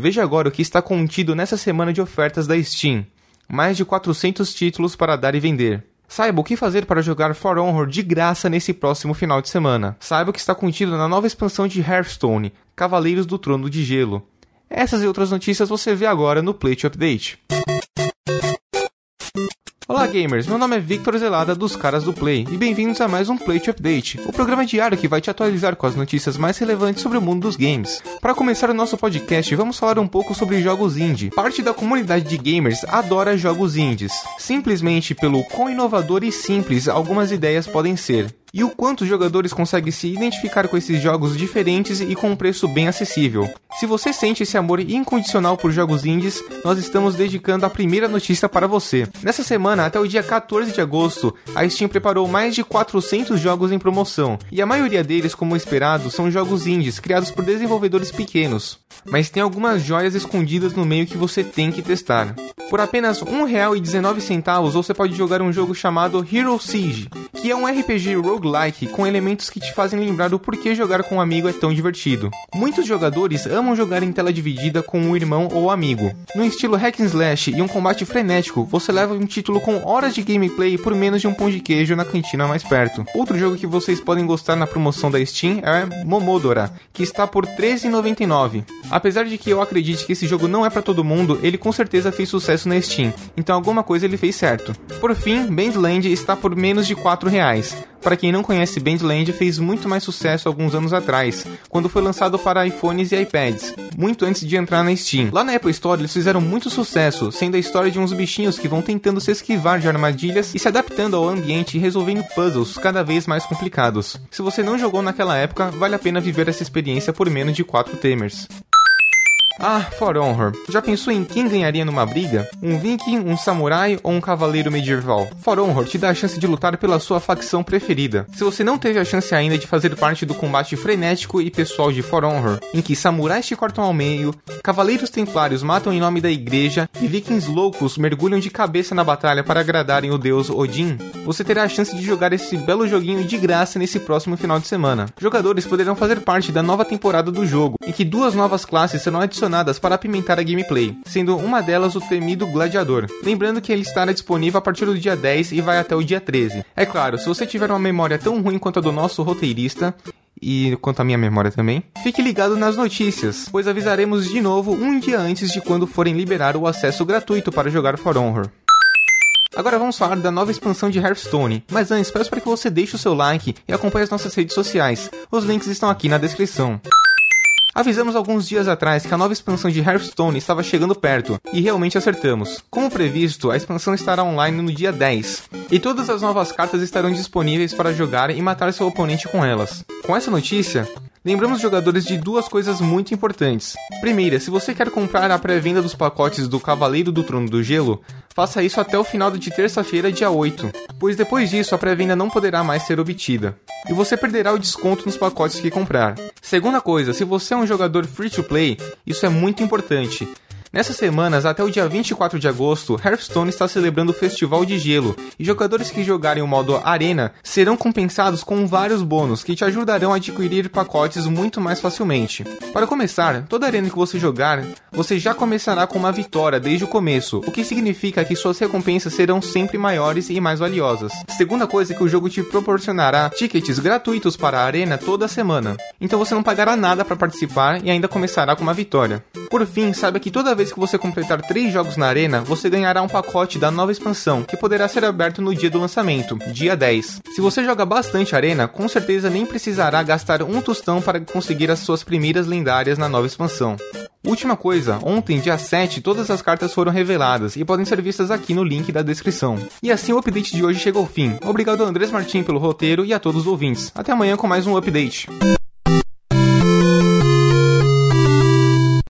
Veja agora o que está contido nessa semana de ofertas da Steam. Mais de 400 títulos para dar e vender. Saiba o que fazer para jogar For Honor de graça nesse próximo final de semana. Saiba o que está contido na nova expansão de Hearthstone, Cavaleiros do Trono de Gelo. Essas e outras notícias você vê agora no Plate Update. Olá gamers, meu nome é Victor Zelada dos Caras do Play e bem-vindos a mais um Plate Update, o programa diário que vai te atualizar com as notícias mais relevantes sobre o mundo dos games. Para começar o nosso podcast, vamos falar um pouco sobre jogos indie. Parte da comunidade de gamers adora jogos indies, simplesmente pelo quão inovador e simples algumas ideias podem ser e o quanto os jogadores conseguem se identificar com esses jogos diferentes e com um preço bem acessível. Se você sente esse amor incondicional por jogos indies, nós estamos dedicando a primeira notícia para você. Nessa semana, até o dia 14 de agosto, a Steam preparou mais de 400 jogos em promoção, e a maioria deles, como esperado, são jogos indies criados por desenvolvedores pequenos. Mas tem algumas joias escondidas no meio que você tem que testar. Por apenas R$ 1,19 você pode jogar um jogo chamado Hero Siege, que é um RPG roguelike com elementos que te fazem lembrar o porquê jogar com um amigo é tão divertido. Muitos jogadores amam jogar em tela dividida com um irmão ou amigo. No estilo hack and slash e um combate frenético, você leva um título com horas de gameplay por menos de um pão de queijo na cantina mais perto. Outro jogo que vocês podem gostar na promoção da Steam é Momodora, que está por R$ 13,99. Apesar de que eu acredite que esse jogo não é para todo mundo, ele com certeza fez sucesso na Steam, então alguma coisa ele fez certo. Por fim, Bandland está por menos de R$ 4 reais. Para quem não conhece, Bandland fez muito mais sucesso alguns anos atrás, quando foi lançado para iPhones e iPads, muito antes de entrar na Steam. Lá na Apple Store eles fizeram muito sucesso, sendo a história de uns bichinhos que vão tentando se esquivar de armadilhas e se adaptando ao ambiente e resolvendo puzzles cada vez mais complicados. Se você não jogou naquela época, vale a pena viver essa experiência por menos de 4 temers. Ah, For Honor. Já pensou em quem ganharia numa briga? Um viking, um samurai ou um cavaleiro medieval? For Honor te dá a chance de lutar pela sua facção preferida. Se você não teve a chance ainda de fazer parte do combate frenético e pessoal de For Honor, em que samurais te cortam ao meio, cavaleiros templários matam em nome da igreja e vikings loucos mergulham de cabeça na batalha para agradarem o deus Odin, você terá a chance de jogar esse belo joguinho de graça nesse próximo final de semana. Jogadores poderão fazer parte da nova temporada do jogo, em que duas novas classes serão adicionadas para apimentar a gameplay, sendo uma delas o temido Gladiador. Lembrando que ele estará disponível a partir do dia 10 e vai até o dia 13. É claro, se você tiver uma memória tão ruim quanto a do nosso roteirista, e quanto à minha memória também, fique ligado nas notícias, pois avisaremos de novo um dia antes de quando forem liberar o acesso gratuito para jogar For Honor. Agora vamos falar da nova expansão de Hearthstone, mas antes peço para que você deixe o seu like e acompanhe as nossas redes sociais. Os links estão aqui na descrição. Avisamos alguns dias atrás que a nova expansão de Hearthstone estava chegando perto, e realmente acertamos. Como previsto, a expansão estará online no dia 10, e todas as novas cartas estarão disponíveis para jogar e matar seu oponente com elas. Com essa notícia, Lembramos os jogadores de duas coisas muito importantes. Primeira, se você quer comprar a pré-venda dos pacotes do Cavaleiro do Trono do Gelo, faça isso até o final de terça-feira, dia 8, pois depois disso a pré-venda não poderá mais ser obtida. E você perderá o desconto nos pacotes que comprar. Segunda coisa, se você é um jogador free to play, isso é muito importante. Nessas semanas, até o dia 24 de agosto, Hearthstone está celebrando o Festival de Gelo, e jogadores que jogarem o modo Arena serão compensados com vários bônus que te ajudarão a adquirir pacotes muito mais facilmente. Para começar, toda arena que você jogar, você já começará com uma vitória desde o começo, o que significa que suas recompensas serão sempre maiores e mais valiosas. Segunda coisa é que o jogo te proporcionará tickets gratuitos para a arena toda semana, então você não pagará nada para participar e ainda começará com uma vitória. Por fim, saiba que toda vez que você completar 3 jogos na arena, você ganhará um pacote da nova expansão, que poderá ser aberto no dia do lançamento, dia 10. Se você joga bastante arena, com certeza nem precisará gastar um tostão para conseguir as suas primeiras lendárias na nova expansão. Última coisa, ontem, dia 7, todas as cartas foram reveladas e podem ser vistas aqui no link da descrição. E assim o update de hoje chega ao fim. Obrigado Andrés Martin pelo roteiro e a todos os ouvintes. Até amanhã com mais um update.